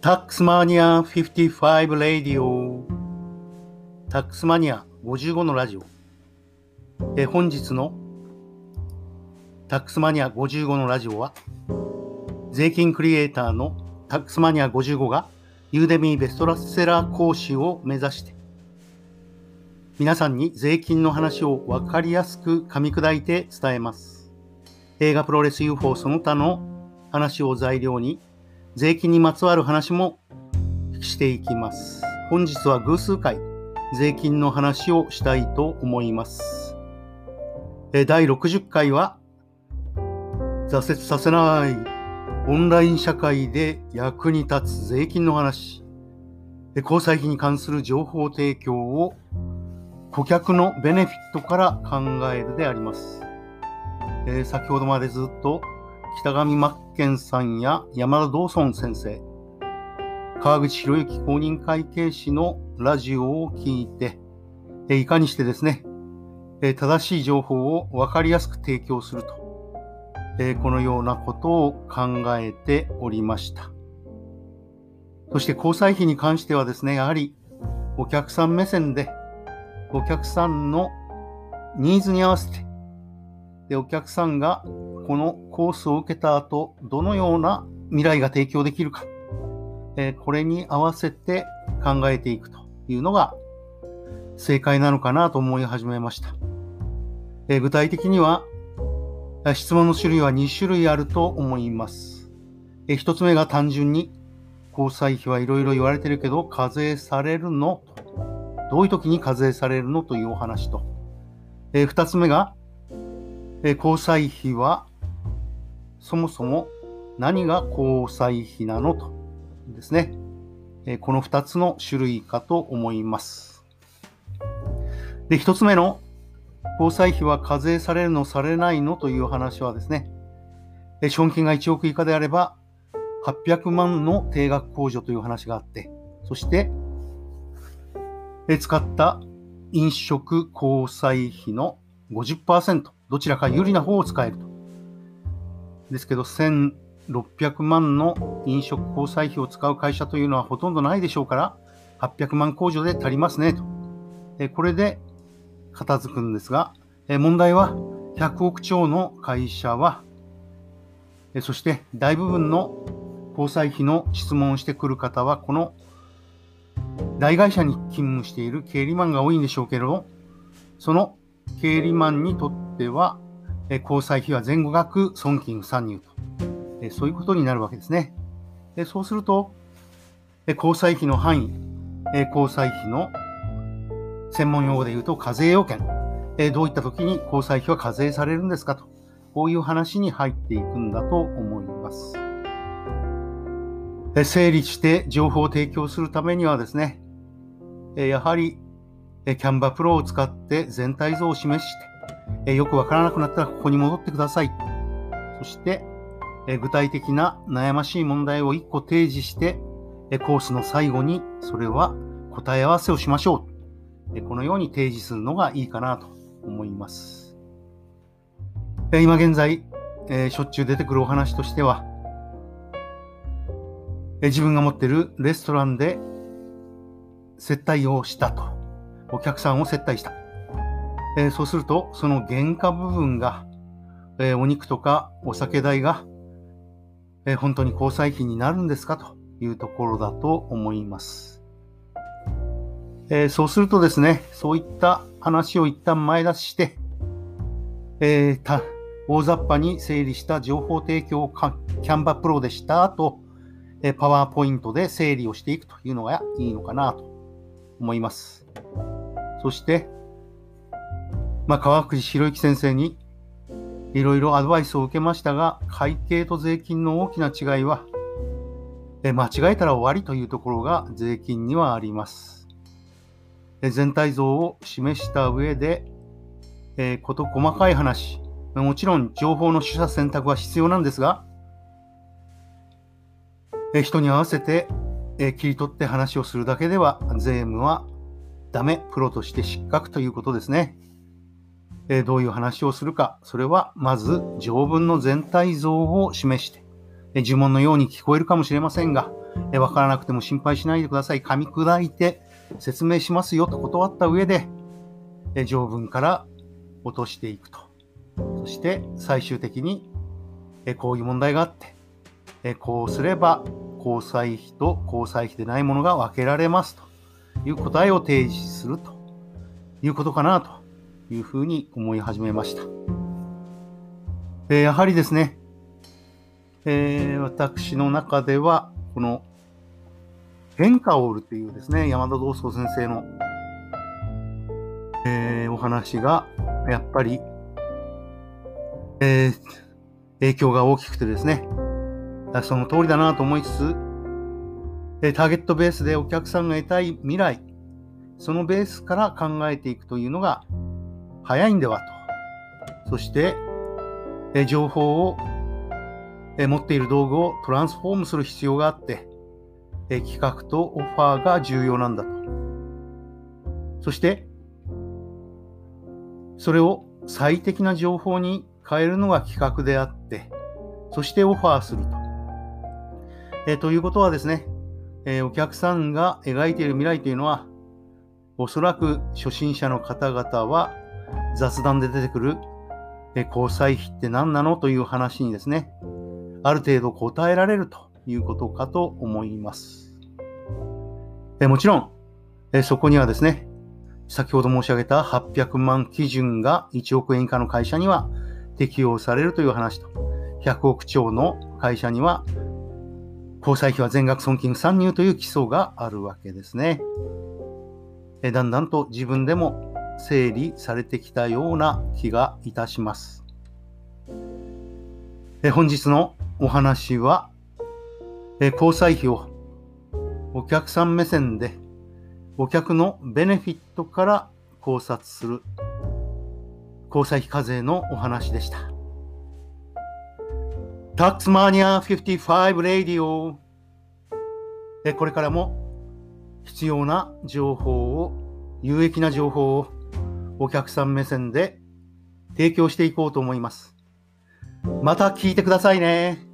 タックスマニア55ラディオタックスマニア55のラジオ。え本日のタックスマニア55のラジオは税金クリエイターのタックスマニア55がユーデミーベストラセラー講師を目指して皆さんに税金の話をわかりやすく噛み砕いて伝えます。映画プロレス UFO その他の話を材料に税金にまつわる話もしていきます。本日は偶数回、税金の話をしたいと思います。え第60回は、挫折させないオンライン社会で役に立つ税金の話、交際費に関する情報提供を顧客のベネフィットから考えるであります。え先ほどまでずっと北上真剣さんや山田道尊先生、川口博之公認会計士のラジオを聞いて、いかにしてですね、正しい情報を分かりやすく提供すると、このようなことを考えておりました。そして交際費に関してはですね、やはりお客さん目線で、お客さんのニーズに合わせて、でお客さんがこのコースを受けた後、どのような未来が提供できるか、えこれに合わせて考えていくというのが正解なのかなと思い始めました。え具体的には、質問の種類は2種類あると思います。え1つ目が単純に、交際費はいろいろ言われてるけど、課税されるのどういう時に課税されるのというお話と。え2つ目が、え交際費はそもそも何が交際費なのとですね、えこの2つの種類かと思います。で、1つ目の交際費は課税されるのされないのという話はですね、資本金が1億以下であれば800万の定額控除という話があって、そしてえ使った飲食交際費の50%、どちらか有利な方を使えると。ですけど、1600万の飲食交際費を使う会社というのはほとんどないでしょうから、800万控除で足りますねと。えこれで片付くんですが、え問題は100億超の会社は、えそして大部分の交際費の質問をしてくる方は、この大会社に勤務している経理マンが多いんでしょうけれど、その経理マンにとっては、え交際費は前後額損金不参入と、えそういうことになるわけですね。でそうすると、え交際費の範囲、え交際費の専門用語で言うと課税要件、えどういった時に交際費は課税されるんですかと、こういう話に入っていくんだと思います。え整理して情報を提供するためにはですね、えやはりキャンバプロを使って全体像を示して、えよくわからなくなったらここに戻ってください。そして、え具体的な悩ましい問題を1個提示して、えコースの最後にそれは答え合わせをしましょう。えこのように提示するのがいいかなと思います。え今現在、えしょっちゅう出てくるお話としては、え自分が持っているレストランで接待をしたと。お客さんを接待した。えー、そうすると、その原価部分が、えー、お肉とかお酒代が、えー、本当に交際費になるんですか？というところだと思います。えそうするとですね、そういった話を一旦前出しして、えた大雑把に整理した情報提供をキャンバプロでした後、えパワーポイントで整理をしていくというのがいいのかなと思います。そして、まあ、川口博之先生にいろいろアドバイスを受けましたが、会計と税金の大きな違いは、え間違えたら終わりというところが税金にはあります。え全体像を示した上で、えー、こと細かい話、もちろん情報の取捨選択は必要なんですが、え人に合わせて、え切り取って話をするだけでは税務はダメ、プロとして失格ということですね。えどういう話をするか、それはまず条文の全体像を示して、え呪文のように聞こえるかもしれませんが、わからなくても心配しないでください。噛み砕いて説明しますよと断った上で、え条文から落としていくと。そして最終的に、えこういう問題があって、えこうすれば交際費と交際費でないものが分けられますという答えを提示するということかなというふうに思い始めました。えやはりですね、えー、私の中では、この変化を売るというですね、山田道宗先生の、えー、お話が、やっぱり、えー、影響が大きくてですね、その通りだなと思いつつ、えターゲットベースでお客さんが得たい未来、そのベースから考えていくというのが早いんではと。そして、え情報を、え持っている道具をトランスフォームする必要があって、え企画とオファーが重要なんだと。そして、それを最適な情報に変えるのが企画であって、そしてオファーすると。え、ということはですね、え、お客さんが描いている未来というのは、おそらく初心者の方々は雑談で出てくる、え、交際費って何なのという話にですね、ある程度答えられるということかと思います。えもちろん、えそこにはですね、先ほど申し上げた800万基準が1億円以下の会社には適用されるという話と、100億超の会社には交際費は全額損金参入という基礎があるわけですね。えだんだんと自分でも整理されてきたような気がいたします。え本日のお話は、え交際費をお客さん目線でお客のベネフィットから考察する交際費課税のお話でした。タックスマニア55レディオこれからも必要な情報を、有益な情報をお客さん目線で提供していこうと思います。また聞いてくださいね。